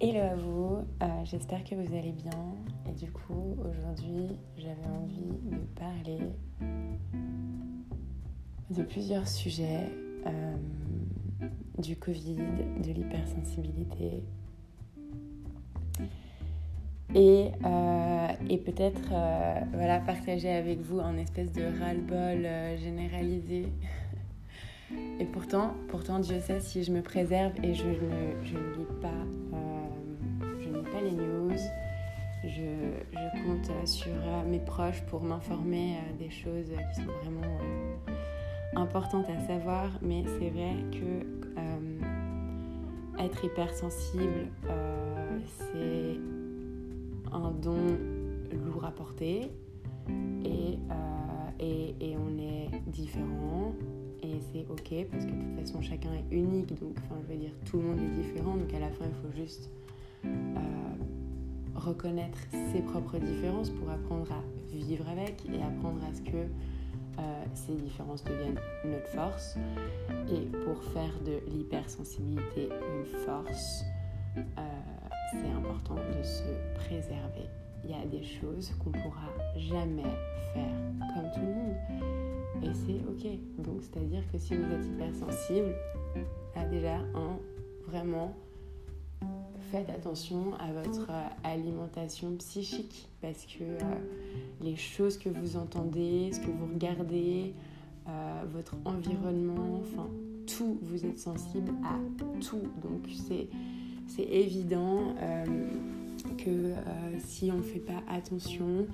Hello à vous, euh, j'espère que vous allez bien. Et du coup, aujourd'hui, j'avais envie de parler de plusieurs sujets euh, du Covid, de l'hypersensibilité. Et, euh, et peut-être voilà, partager avec vous un espèce de ras-le-bol généralisé et pourtant, pourtant, Dieu sait si je me préserve et je ne, je ne lis pas, news. Je, compte sur euh, mes proches pour m'informer euh, des choses qui sont vraiment importantes à savoir. Mais c'est vrai que être hypersensible, c'est un don lourd à porter et, et, on est différent et c'est ok parce que de toute façon chacun est unique donc enfin je veux dire tout le monde est différent donc à la fin il faut juste euh, reconnaître ses propres différences pour apprendre à vivre avec et apprendre à ce que euh, ces différences deviennent notre force. Et pour faire de l'hypersensibilité une force euh, c'est important de se préserver. Il y a des choses qu'on pourra jamais faire comme tout le monde. Et c'est ok. Donc, c'est-à-dire que si vous êtes hypersensible, à déjà, un, vraiment, faites attention à votre euh, alimentation psychique parce que euh, les choses que vous entendez, ce que vous regardez, euh, votre environnement, enfin, tout, vous êtes sensible à tout. Donc, c'est, évident que si on ne fait pas attention,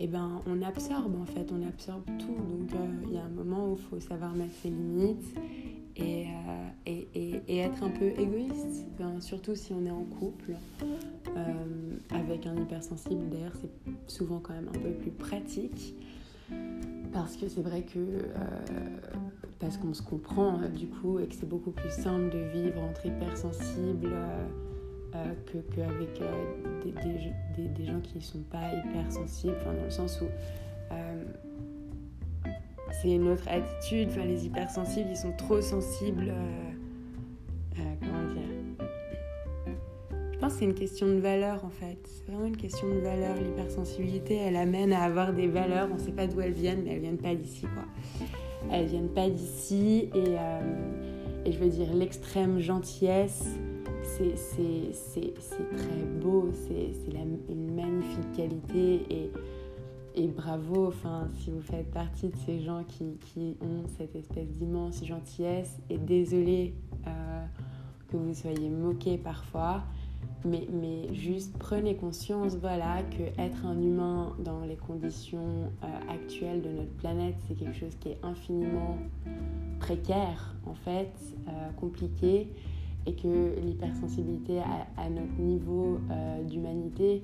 eh ben, on absorbe en fait, on absorbe tout. Donc il y a un moment où il faut savoir mettre ses limites et, euh, et, et, être un peu égoïste, surtout si on est en couple. Euh, avec un hypersensible, d'ailleurs, c'est souvent quand même un peu plus pratique. Parce que c'est vrai que, parce qu'on se comprend du coup, et que c'est beaucoup plus simple de vivre entre hypersensibles euh, qu'avec euh, des, des, des, gens qui ne sont pas hypersensibles, dans le sens où euh, c'est une autre attitude. Enfin, les hypersensibles, ils sont trop sensibles. comment dire Je pense que c'est une question de valeur en fait. C'est vraiment une question de valeur. L'hypersensibilité, elle amène à avoir des valeurs. On ne sait pas d'où elles viennent, mais elles viennent pas d'ici quoi. Elles viennent pas d'ici et, et je veux dire l'extrême gentillesse c'est très beau, c'est une magnifique qualité et, et bravo enfin, si vous faites partie de ces gens qui, qui ont cette espèce d'immense gentillesse et désolé euh, que vous soyez moqué parfois. Mais, mais, juste prenez conscience voilà, que être un humain dans les conditions euh, actuelles de notre planète, c'est quelque chose qui est infiniment précaire, en fait, euh, compliqué et que l'hypersensibilité à, notre niveau d'humanité,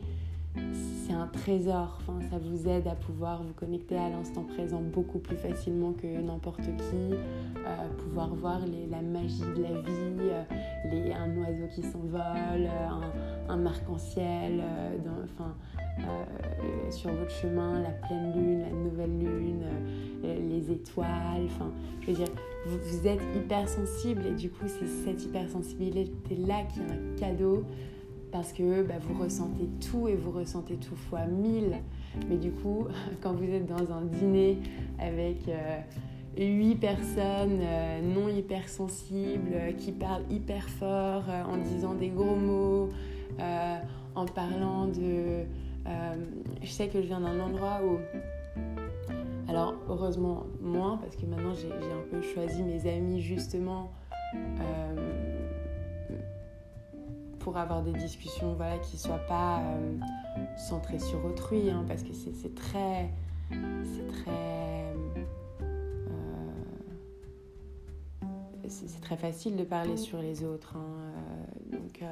c'est un trésor. Enfin, ça vous aide à pouvoir vous connecter à l'instant présent beaucoup plus facilement que n'importe qui, euh, pouvoir voir la magie de la vie, euh, les, un oiseau qui s'envole, un, arc-en-ciel, enfin, sur votre chemin, la pleine lune, la nouvelle lune, les étoiles. Enfin, je veux dire, vous, êtes hypersensible et du coup c'est cette hypersensibilité là qui est un cadeau parce que bah, vous ressentez tout et vous ressentez tout fois mille. Mais du coup, quand vous êtes dans un dîner avec euh, huit personnes euh, non hypersensibles euh, qui parlent hyper fort en disant des gros mots, en parlant de... je sais que je viens d'un endroit où alors heureusement moins parce que maintenant j'ai un peu choisi mes amis justement pour avoir des discussions voilà, qui ne soient pas euh, centrées sur autrui hein, parce que c'est très... C'est très... Euh, c'est très facile de parler sur les autres. Hein, donc,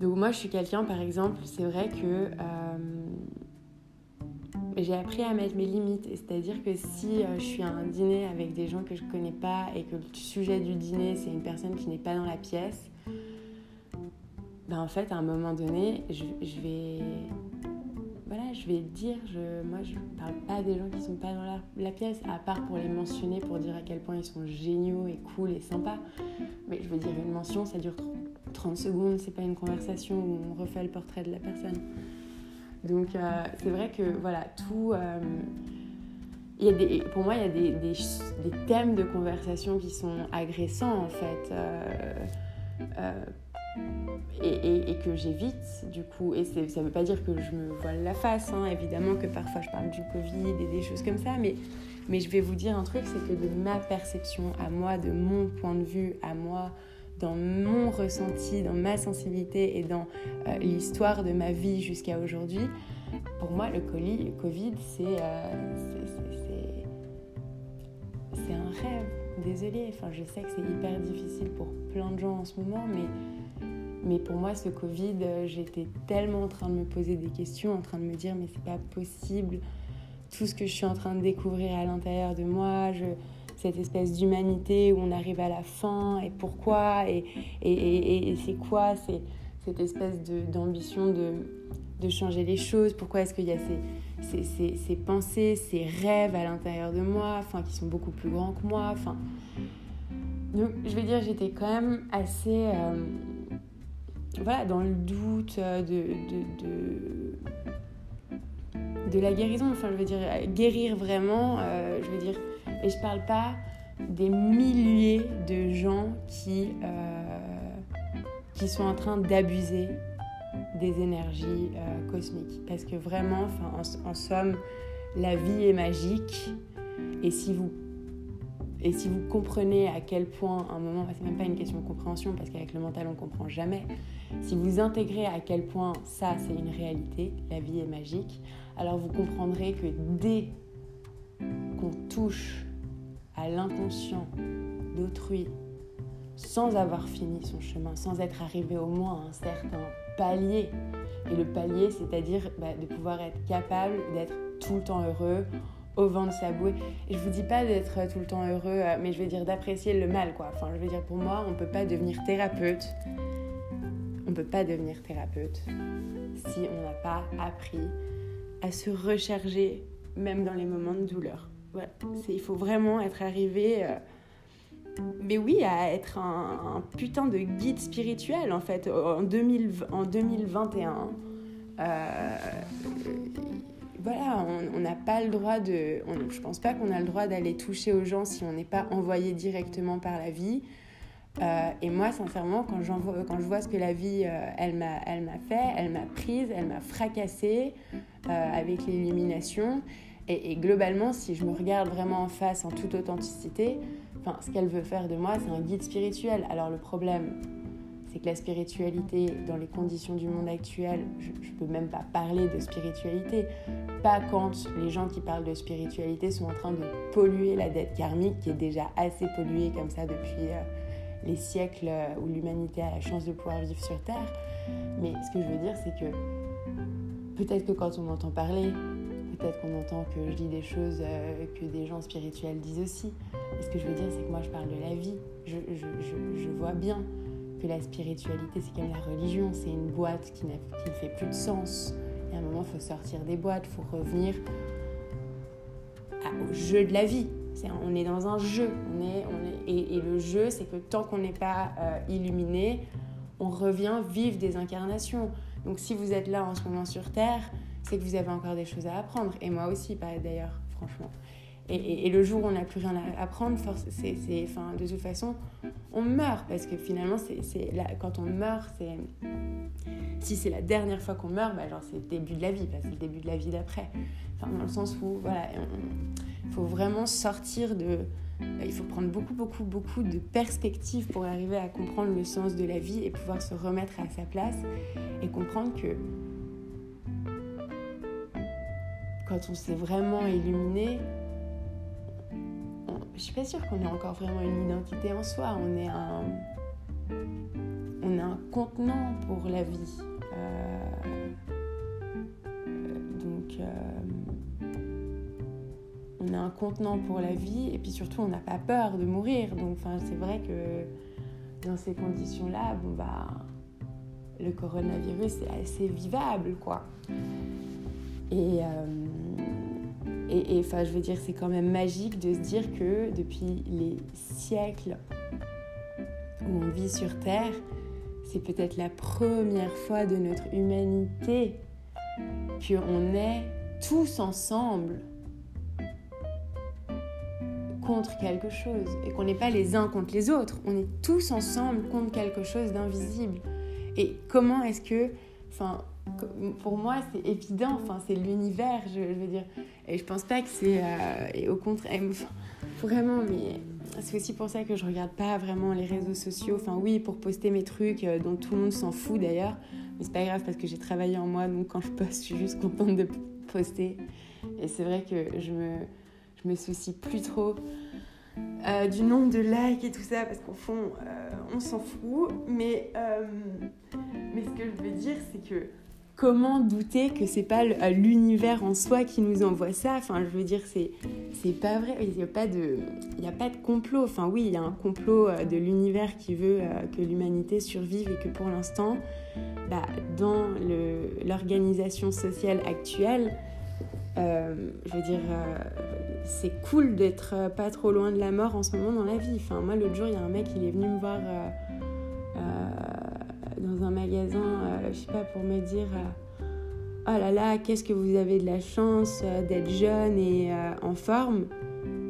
donc moi je suis quelqu'un par exemple, c'est vrai que j'ai appris à mettre mes limites. C'est-à-dire que si euh, je suis à un dîner avec des gens que je connais pas et que le sujet du dîner c'est une personne qui n'est pas dans la pièce, ben en fait à un moment donné, je, vais voilà, je vais dire, je, moi je parle pas des gens qui sont pas dans la, pièce, à part pour les mentionner, pour dire à quel point ils sont géniaux et cool et sympas. Mais je veux dire, une mention, ça dure 30 secondes, c'est pas une conversation où on refait le portrait de la personne. Donc euh, c'est vrai que voilà, tout... Euh, y a des, pour moi, il y a des, des, des, thèmes de conversation qui sont agressants en fait. Euh, et, que j'évite du coup. Et ça ne veut pas dire que je me voile la face, hein. évidemment que parfois je parle du Covid et des choses comme ça, mais, je vais vous dire un truc, c'est que de ma perception à moi, de mon point de vue à moi, dans mon ressenti, dans ma sensibilité et dans euh, l'histoire de ma vie jusqu'à aujourd'hui, pour moi, le, colis, Covid, euh, c'est c'est un rêve. Désolée, enfin, je sais que c'est hyper difficile pour plein de gens en ce moment, mais, mais pour moi, ce Covid, euh, j'étais tellement en train de me poser des questions, en train de me dire, mais c'est pas possible, tout ce que je suis en train de découvrir à l'intérieur de moi, cette espèce d'humanité où on arrive à la fin et pourquoi et, et, c'est quoi c'est cette espèce d'ambition de, de, changer les choses. Pourquoi est-ce qu'il y a ces, ces, ces, pensées ces rêves à l'intérieur de moi enfin qui sont beaucoup plus grands que moi enfin. Donc je vais dire j'étais quand même assez euh, voilà dans le doute de, de, la guérison enfin je veux dire guérir vraiment euh, je veux dire et je parle pas des milliers de gens qui, euh, sont en train d'abuser des énergies euh, cosmiques. Parce que vraiment, en, en, somme, la vie est magique. Et si vous, et si vous comprenez à quel point, à un moment, c'est même pas une question de compréhension, parce qu'avec le mental, on comprend jamais. Si vous intégrez à quel point ça, c'est une réalité, la vie est magique, alors vous comprendrez que dès qu'on touche à l'inconscient d'autrui sans avoir fini son chemin, sans être arrivé au moins à un certain palier. Et le palier, c'est-à-dire bah, de pouvoir être capable d'être tout le temps heureux, au vent de sa bouée. Et je vous dis pas d'être tout le temps heureux, euh, mais je veux dire d'apprécier le mal, quoi. Enfin, je veux dire, pour moi, on peut pas devenir thérapeute. On peut pas devenir thérapeute si on n'a pas appris à se recharger, même dans les moments de douleur il faut vraiment être arrivé, euh, mais oui, à être un, putain de guide spirituel en fait en, 2000, en 2021. Euh, voilà, on n'a pas le droit de. je pense pas qu'on a le droit d'aller toucher aux gens si on n'est pas envoyé directement par la vie. Euh, et moi, sincèrement, quand, quand je vois ce que la vie, elle m'a fait, elle m'a prise, elle m'a fracassée avec l'illumination. Et, globalement, si je me regarde vraiment en face, en toute authenticité, ce qu'elle veut faire de moi, c'est un guide spirituel. Alors le problème, c'est que la spiritualité, dans les conditions du monde actuel, je ne peux même pas parler de spiritualité. Pas quand les gens qui parlent de spiritualité sont en train de polluer la dette karmique, qui est déjà assez polluée comme ça depuis euh, les siècles où l'humanité a la chance de pouvoir vivre sur Terre. Mais ce que je veux dire, c'est que peut-être que quand on m'entend parler, peut-être qu'on entend que je dis des choses euh, que des gens spirituels disent aussi. Ce que je veux dire, c'est que moi, je parle de la vie. Je vois bien que la spiritualité, c'est comme la religion. C'est une boîte qui, ne fait plus de sens. Et à un moment, il faut sortir des boîtes, il faut revenir au jeu de la vie. on est dans un jeu. Et, le jeu, c'est que tant qu'on n'est pas euh, illuminé, on revient vivre des incarnations. Donc si vous êtes là en ce moment sur Terre, c'est que vous avez encore des choses à apprendre. Et moi aussi, d'ailleurs, franchement. Et, le jour où on n'a plus rien à apprendre, c'est, enfin, de toute façon, on meurt. Parce que finalement, c'est, quand on meurt, c'est, si c'est la dernière fois qu'on meurt, bah, c'est le début de la vie, c'est le début de la vie d'après. Enfin, dans le sens où, voilà, il faut vraiment sortir de... Il faut prendre beaucoup, beaucoup, beaucoup de perspectives pour arriver à comprendre le sens de la vie et pouvoir se remettre à sa place et comprendre que quand on s'est vraiment illuminé, je suis pas sûre qu'on ait encore vraiment une identité en soi. On est un, on contenant pour la vie. Euh, donc, euh, on a un contenant pour la vie et puis surtout, on n'a pas peur de mourir. Donc, c'est vrai que dans ces conditions-là, bon bah, le coronavirus est assez vivable, quoi. Et, euh, et, enfin, je veux dire, c'est quand même magique de se dire que depuis les siècles où on vit sur Terre, c'est peut-être la première fois de notre humanité qu'on est tous ensemble contre quelque chose. Et qu'on n'est pas les uns contre les autres, on est tous ensemble contre quelque chose d'invisible. Et comment est-ce que, enfin, pour moi c'est évident, enfin c'est l'univers, je, veux dire, et je pense pas que c'est, euh, et au contraire, vraiment, mais c'est aussi pour ça que je regarde pas vraiment les réseaux sociaux. Enfin oui, pour poster mes trucs euh, dont tout le monde s'en fout d'ailleurs, mais c'est pas grave parce que j'ai travaillé en moi, donc quand je poste, je suis juste contente de poster. Et c'est vrai que je me, je me soucie plus trop euh, du nombre de likes et tout ça, parce qu'au fond, on s'en fout. Mais, mais ce que je veux dire, c'est que comment douter que c'est pas l'univers en soi qui nous envoie ça? Enfin, je veux dire, c'est c'est pas vrai. Il n'y a pas de complot. Enfin, oui, il y a un complot de l'univers qui veut que l'humanité survive et que pour l'instant, bah, dans l'organisation sociale actuelle, je veux dire c'est cool d'être euh, pas trop loin de la mort en ce moment dans la vie. Enfin, moi, l'autre jour, il y a un mec, il est venu me voir euh, euh, dans un magasin, je sais pas, pour me dire Oh là là, qu'est-ce que vous avez de la chance d'être jeune et en forme.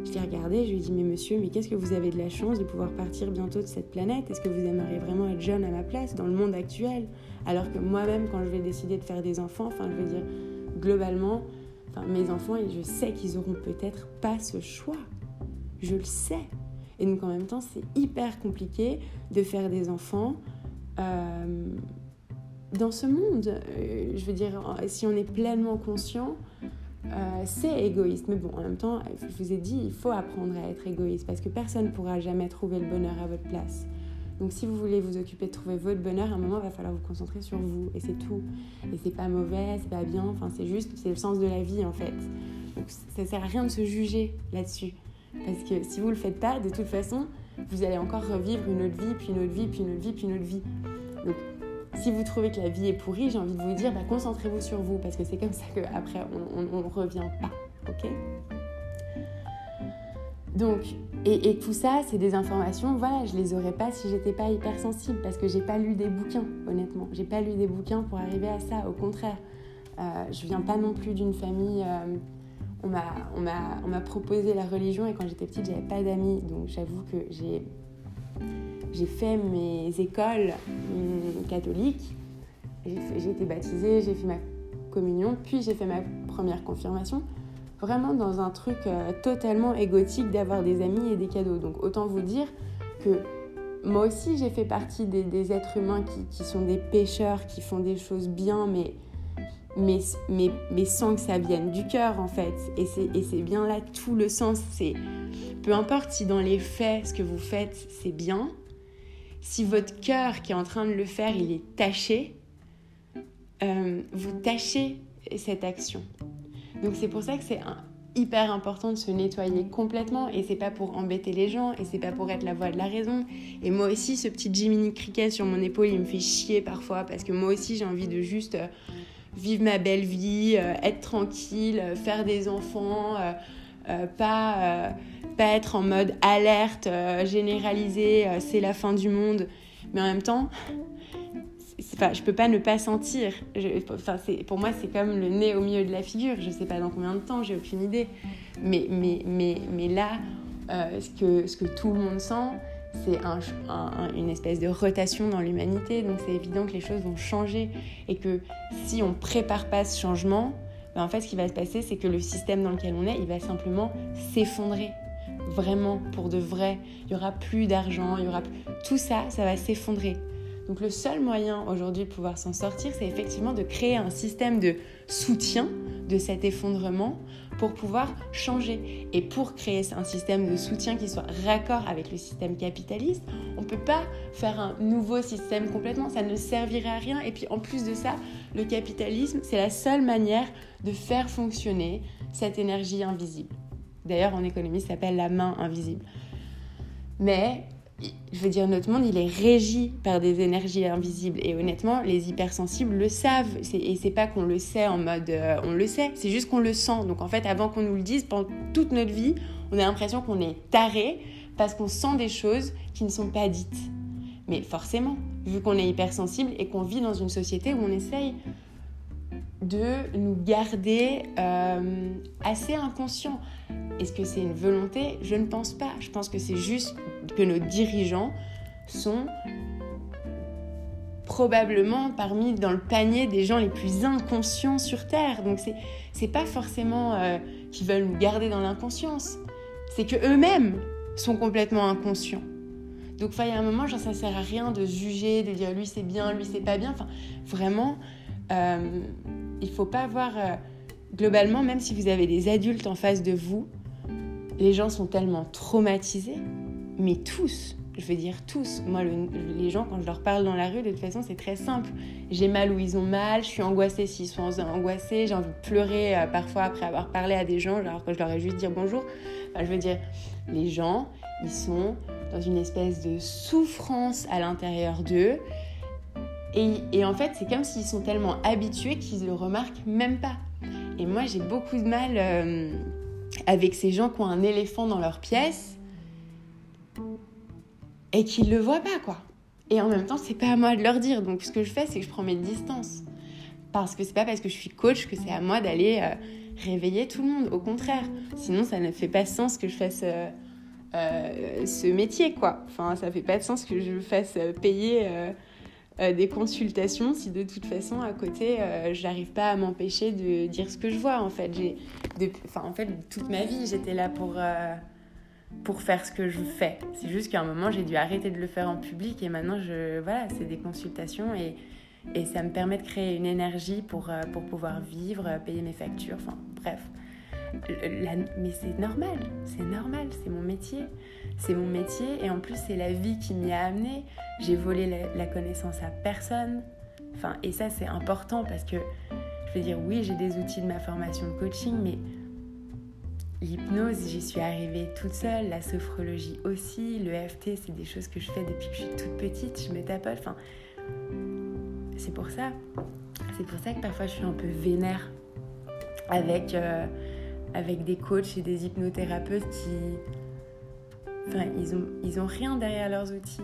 Je l'ai regardé, je lui ai dit Mais monsieur, mais qu'est-ce que vous avez de la chance de pouvoir partir bientôt de cette planète? Est-ce que vous aimeriez vraiment être jeune à ma place dans le monde actuel? Alors que moi-même, quand je vais décider de faire des enfants, enfin, je veux dire, globalement, mes enfants, je sais qu'ils auront peut-être pas ce choix. Je le sais. Et donc en même temps, c'est hyper compliqué de faire des enfants euh, dans ce monde. Euh, je veux dire, si on est pleinement conscient, euh, c'est égoïste. Mais bon, en même temps, je vous ai dit, il faut apprendre à être égoïste parce que personne ne pourra jamais trouver le bonheur à votre place. Donc si vous voulez vous occuper de trouver votre bonheur, à un moment, il va falloir vous concentrer sur vous. Et c'est tout. Et c'est pas mauvais, c'est pas bien. Enfin, c'est juste, c'est le sens de la vie, en fait. Donc ça sert à rien de se juger là-dessus. Parce que si vous le faites pas, de toute façon, vous allez encore revivre une autre vie, puis une autre vie, puis une autre vie, puis une autre vie. Donc si vous trouvez que la vie est pourrie, j'ai envie de vous dire, bah, concentrez-vous sur vous. Parce que c'est comme ça qu'après, on ne revient pas. Ok? Donc, et, tout ça, c'est des informations, voilà, je les aurais pas si j'étais pas hypersensible, parce que j'ai pas lu des bouquins, honnêtement. J'ai pas lu des bouquins pour arriver à ça, au contraire. Euh, je viens pas non plus d'une famille. Euh, on m'a proposé la religion et quand j'étais petite, j'avais pas d'amis, donc j'avoue que j'ai fait mes écoles hum, catholiques. J'ai été baptisée, j'ai fait ma communion, puis j'ai fait ma première confirmation vraiment dans un truc euh, totalement égotique d'avoir des amis et des cadeaux. Donc autant vous dire que moi aussi j'ai fait partie des, êtres humains qui, sont des pêcheurs, qui font des choses bien, mais, mais, sans que ça vienne du cœur en fait. Et c'est bien là tout le sens. C'est peu importe si dans les faits ce que vous faites c'est bien, si votre cœur qui est en train de le faire il est taché, euh, vous tâchez cette action. Donc c'est pour ça que c'est hyper important de se nettoyer complètement et c'est pas pour embêter les gens et c'est pas pour être la voix de la raison. Et moi aussi, ce petit Jiminy Cricket sur mon épaule, il me fait chier parfois parce que moi aussi j'ai envie de juste euh, vivre ma belle vie, euh, être tranquille, euh, faire des enfants, pas, pas être en mode alerte généralisée, c'est la fin du monde. Mais en même temps, enfin, je peux pas ne pas sentir. pour moi, c'est comme le nez au milieu de la figure. Je sais pas dans combien de temps, j'ai aucune idée. Mais, mais, mais, mais là, euh, ce, que, ce que tout le monde sent, c'est un, une espèce de rotation dans l'humanité. Donc c'est évident que les choses vont changer et que si on prépare pas ce changement, ben en fait, ce qui va se passer, c'est que le système dans lequel on est, il va simplement s'effondrer. Vraiment, pour de vrai. Il y aura plus d'argent, il y aura tout ça, ça va s'effondrer. Donc le seul moyen aujourd'hui de pouvoir s'en sortir, c'est effectivement de créer un système de soutien de cet effondrement pour pouvoir changer. Et pour créer un système de soutien qui soit raccord avec le système capitaliste, on ne peut pas faire un nouveau système complètement, ça ne servirait à rien. Et puis en plus de ça, le capitalisme, c'est la seule manière de faire fonctionner cette énergie invisible. D'ailleurs, en économie, ça s'appelle la main invisible. Mais je veux dire, notre monde, il est régi par des énergies invisibles. Et honnêtement, les hypersensibles le savent. Et c'est pas qu'on le sait en mode euh, on le sait, c'est juste qu'on le sent. Donc en fait, avant qu'on nous le dise, pendant toute notre vie, on a l'impression qu'on est taré parce qu'on sent des choses qui ne sont pas dites. Mais forcément, vu qu'on est hypersensible et qu'on vit dans une société où on essaye de nous garder euh, assez inconscients. Est-ce que c'est une volonté? Je ne pense pas. Je pense que c'est juste que nos dirigeants sont probablement parmi dans le panier des gens les plus inconscients sur Terre. Donc c'est c'est pas forcément euh, qu'ils veulent nous garder dans l'inconscience. C'est que eux-mêmes sont complètement inconscients. Donc il y a un moment, genre, ça sert à rien de juger, de dire lui c'est bien, lui c'est pas bien. Enfin, vraiment, euh, il faut pas avoir. Euh, globalement, même si vous avez des adultes en face de vous, les gens sont tellement traumatisés, mais tous, je veux dire tous. Moi, les gens, quand je leur parle dans la rue, de toute façon, c'est très simple. J'ai mal où ils ont mal, je suis angoissée s'ils sont angoissés, j'ai envie de pleurer euh, parfois après avoir parlé à des gens, alors que je leur ai juste dit bonjour. Je veux dire, les gens, ils sont dans une espèce de souffrance à l'intérieur d'eux. Et, en fait, c'est comme s'ils sont tellement habitués qu'ils ne le remarquent même pas. Et moi, j'ai beaucoup de mal euh, avec ces gens qui ont un éléphant dans leur pièce et qui ne le voient pas, quoi. Et en même temps, c'est pas à moi de leur dire. Donc, ce que je fais, c'est que je prends mes distances. Parce que c'est pas parce que je suis coach que c'est à moi d'aller euh, réveiller tout le monde. Au contraire. Sinon, ça ne fait pas sens que je fasse euh, euh, ce métier, quoi. Enfin, ça fait pas de sens que je fasse payer des consultations si de toute façon, à côté, j'arrive pas à m'empêcher de dire ce que je vois. En fait, j'ai, enfin, en fait, toute ma vie, j'étais là pour pour faire ce que je fais. C'est juste qu'à un moment, j'ai dû arrêter de le faire en public et maintenant, je, voilà, c'est des consultations et, et ça me permet de créer une énergie pour, euh, pour pouvoir vivre, euh, payer mes factures, enfin bref. mais c'est normal, c'est normal, c'est mon métier. C'est mon métier et en plus, c'est la vie qui m'y a amené. J'ai volé la, connaissance à personne. Enfin, et ça, c'est important parce que je veux dire, oui, j'ai des outils de ma formation de coaching, mais L'hypnose, j'y suis arrivée toute seule, la sophrologie aussi, le FT, c'est des choses que je fais depuis que je suis toute petite, je me tapote, enfin... C'est pour ça. C'est pour ça que parfois je suis un peu vénère avec, euh, avec des coachs et des hypnothérapeutes qui... Enfin, ils ont, ils ont rien derrière leurs outils.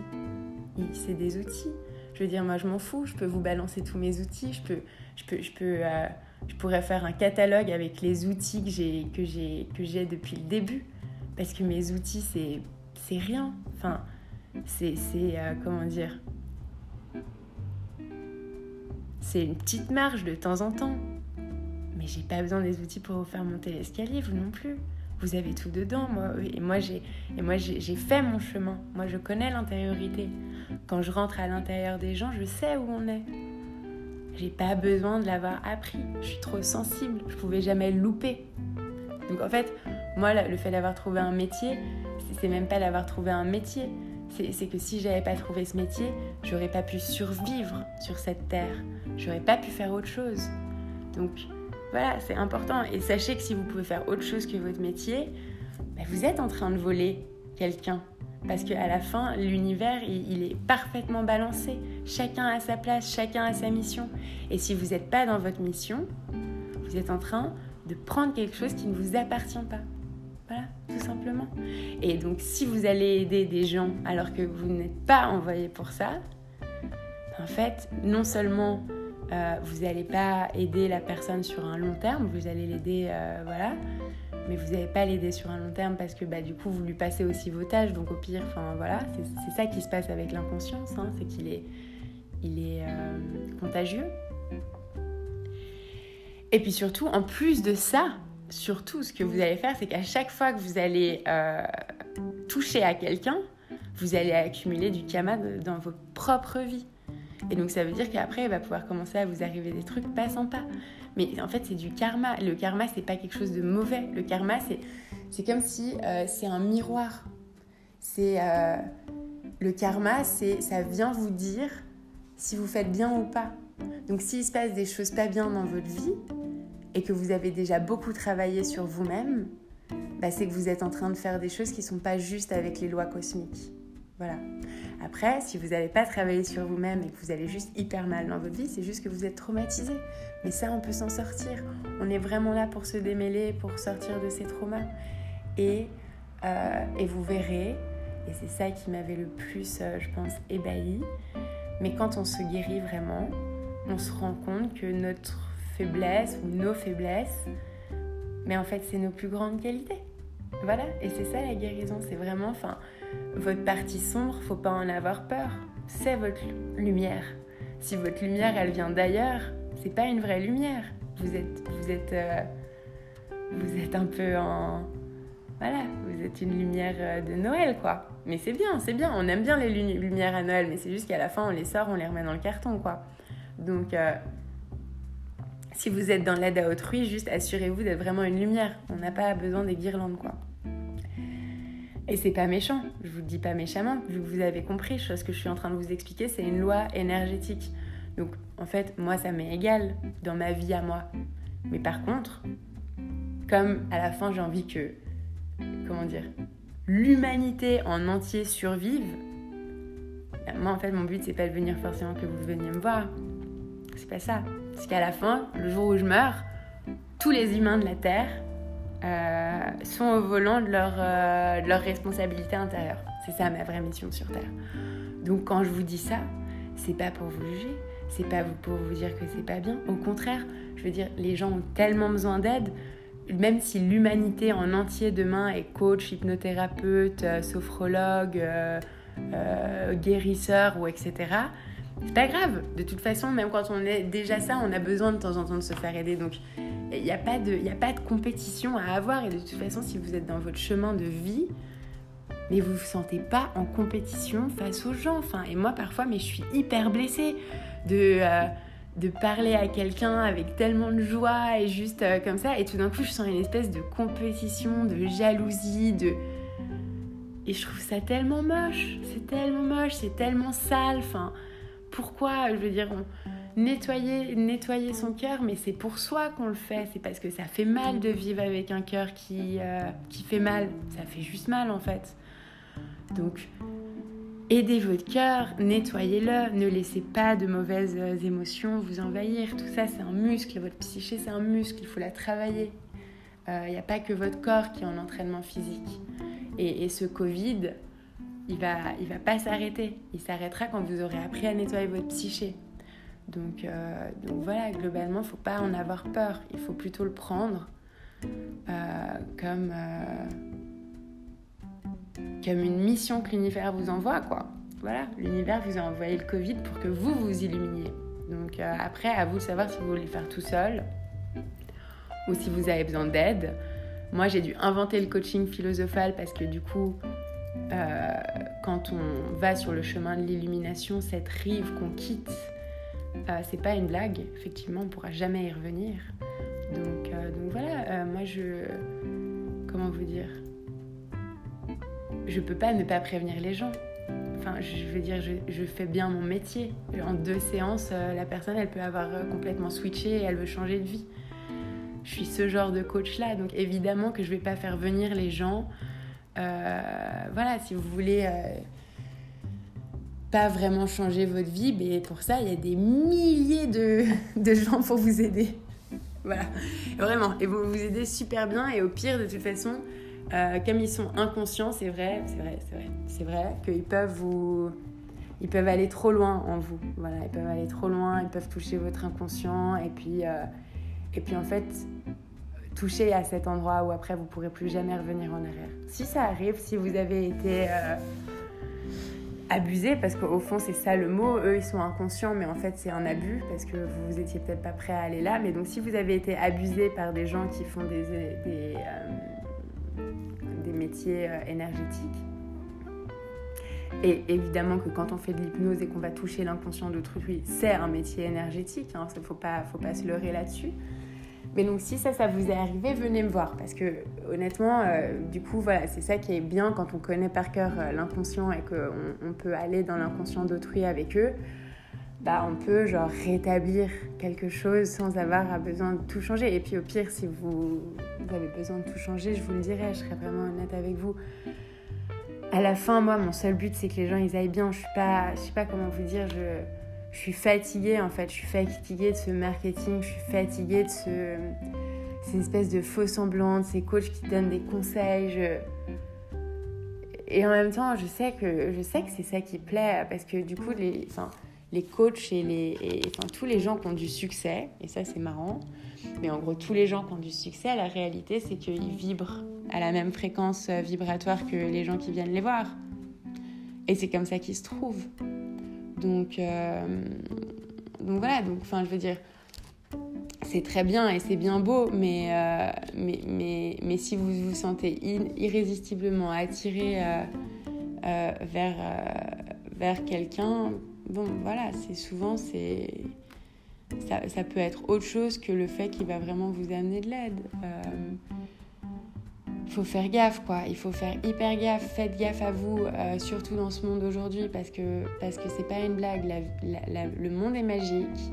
C'est des outils. Je veux dire, moi je m'en fous, je peux vous balancer tous mes outils, je peux... Je peux, je peux euh, je pourrais faire un catalogue avec les outils que j'ai depuis le début. Parce que mes outils c'est rien. Enfin c'est euh, comment dire? C'est une petite marge de temps en temps. Mais j'ai pas besoin des outils pour vous faire monter l'escalier vous non plus. Vous avez tout dedans moi et moi j'ai fait mon chemin. Moi je connais l'intériorité. Quand je rentre à l'intérieur des gens je sais où on est j'ai pas besoin de l'avoir appris. Je suis trop sensible. Je pouvais jamais louper. Donc en fait, moi, le fait d'avoir trouvé un métier, c'est même pas d'avoir trouvé un métier. C'est que si j'avais pas trouvé ce métier, j'aurais pas pu survivre sur cette terre. J'aurais pas pu faire autre chose. Donc voilà, c'est important. Et sachez que si vous pouvez faire autre chose que votre métier, bah, vous êtes en train de voler quelqu'un. Parce qu'à la fin, l'univers, il, est parfaitement balancé. Chacun a sa place, chacun a sa mission. Et si vous n'êtes pas dans votre mission, vous êtes en train de prendre quelque chose qui ne vous appartient pas. Voilà, tout simplement. Et donc, si vous allez aider des gens alors que vous n'êtes pas envoyé pour ça, en fait, non seulement euh, vous n'allez pas aider la personne sur un long terme, vous allez l'aider, euh, voilà, mais vous n'allez pas l'aider sur un long terme parce que bah, du coup, vous lui passez aussi vos tâches. Donc au pire, enfin voilà, c'est ça qui se passe avec l'inconscience, hein, c'est qu'il est, il est, euh, contagieux. Et puis surtout, en plus de ça, surtout, ce que vous allez faire, c'est qu'à chaque fois que vous allez euh, toucher à quelqu'un, vous allez accumuler du karma dans votre propre vie. Et donc ça veut dire qu'après, il va pouvoir commencer à vous arriver des trucs pas sympas. Mais en fait, c'est du karma. Le karma, c'est pas quelque chose de mauvais. Le karma, c'est, comme si euh, c'est un miroir. C'est euh, le karma, c'est ça vient vous dire si vous faites bien ou pas. Donc s'il se passe des choses pas bien dans votre vie et que vous avez déjà beaucoup travaillé sur vous-même, bah, c'est que vous êtes en train de faire des choses qui sont pas justes avec les lois cosmiques. Voilà. Après, si vous n'avez pas travaillé sur vous-même et que vous allez juste hyper mal dans votre vie, c'est juste que vous êtes traumatisé. Mais ça, on peut s'en sortir. On est vraiment là pour se démêler, pour sortir de ces traumas. Et, euh, et vous verrez Et c'est ça qui m'avait le plus, euh, je pense, ébahi. Mais quand on se guérit vraiment, on se rend compte que notre faiblesse ou nos faiblesses, mais en fait, c'est nos plus grandes qualités. Voilà, et c'est ça la guérison, c'est vraiment, enfin, votre partie sombre, faut pas en avoir peur. C'est votre lumière. Si votre lumière, elle vient d'ailleurs, c'est pas une vraie lumière. Vous êtes, vous êtes, euh, vous êtes un peu en, voilà, vous êtes une lumière euh, de Noël, quoi. Mais c'est bien, c'est bien. On aime bien les lumières à Noël, mais c'est juste qu'à la fin, on les sort, on les remet dans le carton, quoi. Donc, euh, si vous êtes dans l'aide à autrui, juste assurez-vous d'être vraiment une lumière. On n'a pas besoin des guirlandes, quoi. Et c'est pas méchant, je vous le dis pas méchamment, vu que vous avez compris, ce que je suis en train de vous expliquer, c'est une loi énergétique. Donc en fait, moi ça m'est égal dans ma vie à moi. Mais par contre, comme à la fin j'ai envie que, comment dire, l'humanité en entier survive, moi en fait mon but c'est pas de venir forcément que vous veniez me voir. C'est pas ça. C'est qu'à la fin, le jour où je meurs, tous les humains de la Terre euh, sont au volant de leur, euh, de responsabilité intérieure. C'est ça ma vraie mission sur Terre. Donc quand je vous dis ça, c'est pas pour vous juger, c'est pas pour vous dire que c'est pas bien. Au contraire, je veux dire, les gens ont tellement besoin d'aide, même si l'humanité en entier demain est coach, hypnothérapeute, euh, sophrologue, guérisseur ou etc. C'est pas grave. De toute façon, même quand on est déjà ça, on a besoin de temps en temps de se faire aider. Donc il n'y a, pas de, a pas de compétition à avoir. Et de toute façon, si vous êtes dans votre chemin de vie, mais vous ne vous sentez pas en compétition face aux gens. Enfin, et moi, parfois, mais je suis hyper blessée de, euh, de parler à quelqu'un avec tellement de joie et juste euh, comme ça. Et tout d'un coup, je sens une espèce de compétition, de jalousie, de... Et je trouve ça tellement moche. C'est tellement moche, c'est tellement sale. Enfin, pourquoi Je veux dire, nettoyer, nettoyer son cœur, mais c'est pour soi qu'on le fait. C'est parce que ça fait mal de vivre avec un cœur qui, euh, qui fait mal. Ça fait juste mal en fait. Donc, aidez votre cœur, nettoyez-le, ne laissez pas de mauvaises euh, émotions vous envahir. Tout ça, c'est un muscle. Votre psyché, c'est un muscle. Il faut la travailler. Il euh, n'y a pas que votre corps qui est en entraînement physique. Et ce Covid, il va, il va pas s'arrêter. Il s'arrêtera quand vous aurez appris à nettoyer votre psyché. Donc, euh, donc voilà, globalement, faut pas en avoir peur. Il faut plutôt le prendre euh, comme, euh, comme une mission que l'univers vous envoie, quoi. Voilà, l'univers vous a envoyé le Covid pour que vous vous illuminiez. Donc après, à vous de savoir si vous voulez le faire tout seul ou si vous avez besoin d'aide. Moi, j'ai dû inventer le coaching philosophal parce que du coup, quand on va sur le chemin de l'illumination, cette rive qu'on quitte, euh, c'est pas une blague, effectivement, on pourra jamais y revenir. Donc, euh, voilà, euh, moi je. Comment vous dire Je peux pas ne pas prévenir les gens. Enfin, je veux dire, je, fais bien mon métier. En deux séances, la personne, elle peut avoir complètement switché et elle veut changer de vie. Je suis ce genre de coach-là, donc évidemment que je vais pas faire venir les gens. Voilà, si vous voulez pas vraiment changer votre vie, mais pour ça, il y a des milliers de, de gens pour vous aider. Voilà, vraiment. Et vous vous aider super bien. Et au pire, de toute façon, euh, comme ils sont inconscients, c'est vrai, c'est vrai, c'est vrai, c'est vrai qu'ils peuvent vous, ils peuvent aller trop loin en vous. Voilà, ils peuvent aller trop loin, ils peuvent toucher votre inconscient. Et puis, euh, et puis en fait, toucher à cet endroit où après vous pourrez plus jamais revenir en arrière. Si ça arrive, si vous avez été euh, abuser parce qu'au fond c'est ça le mot eux ils sont inconscients mais en fait c'est un abus parce que vous étiez peut-être pas prêt à aller là mais donc si vous avez été abusé par des gens qui font des des, euh, métiers euh, énergétiques et évidemment que quand on fait de l'hypnose et qu'on va toucher l'inconscient d'autrui c'est un métier énergétique il hein, ne faut pas faut pas se leurrer là-dessus mais donc si ça, ça vous est arrivé, venez me voir. Parce que honnêtement, euh, du coup, voilà, c'est ça qui est bien quand on connaît par cœur euh, l'inconscient et qu'on on peut aller dans l'inconscient d'autrui avec eux. Bah, on peut genre rétablir quelque chose sans avoir besoin de tout changer. Et puis au pire, si vous, avez besoin de tout changer, je vous le dirai, je serai vraiment honnête avec vous. À la fin, moi, mon seul but, c'est que les gens ils aillent bien. Je je sais pas comment vous dire, je je suis fatiguée en fait, je suis fatiguée de ce marketing, je suis fatiguée de ce, ces espèces de faux semblants, de ces coachs qui donnent des conseils. et en même temps, je sais que, que c'est ça qui plaît, parce que du coup, les, enfin, les coachs et, les, enfin, tous les gens qui ont du succès, et ça c'est marrant, mais en gros, tous les gens qui ont du succès, la réalité, c'est qu'ils vibrent à la même fréquence vibratoire que les gens qui viennent les voir. Et c'est comme ça qu'ils se trouvent. Donc, euh, donc voilà, donc, je veux dire, c'est très bien et c'est bien beau, mais, euh, si vous vous sentez irrésistiblement attiré euh, vers, quelqu'un, bon, voilà, c'est souvent, ça, ça, peut être autre chose que le fait qu'il va vraiment vous amener de l'aide. Faut faire gaffe, quoi. Il faut faire hyper gaffe. Faites gaffe à vous, surtout dans ce monde aujourd'hui, parce que parce que c'est pas une blague. le monde est magique.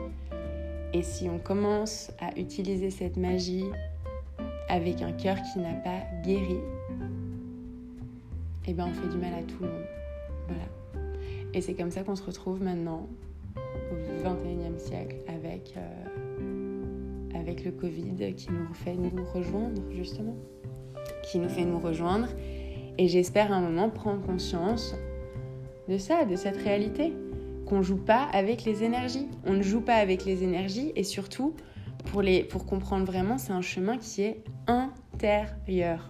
Et si on commence à utiliser cette magie avec un cœur qui n'a pas guéri, eh ben on fait du mal à tout le monde. Voilà. Et c'est comme ça qu'on se retrouve maintenant au 21e siècle avec, euh, avec le Covid qui nous fait nous rejoindre justement. Qui nous fait nous rejoindre. Et j'espère un moment prendre conscience de ça, de cette réalité qu'on joue pas avec les énergies. On ne joue pas avec les énergies et surtout, pour, les, pour comprendre vraiment, c'est un chemin qui est intérieur.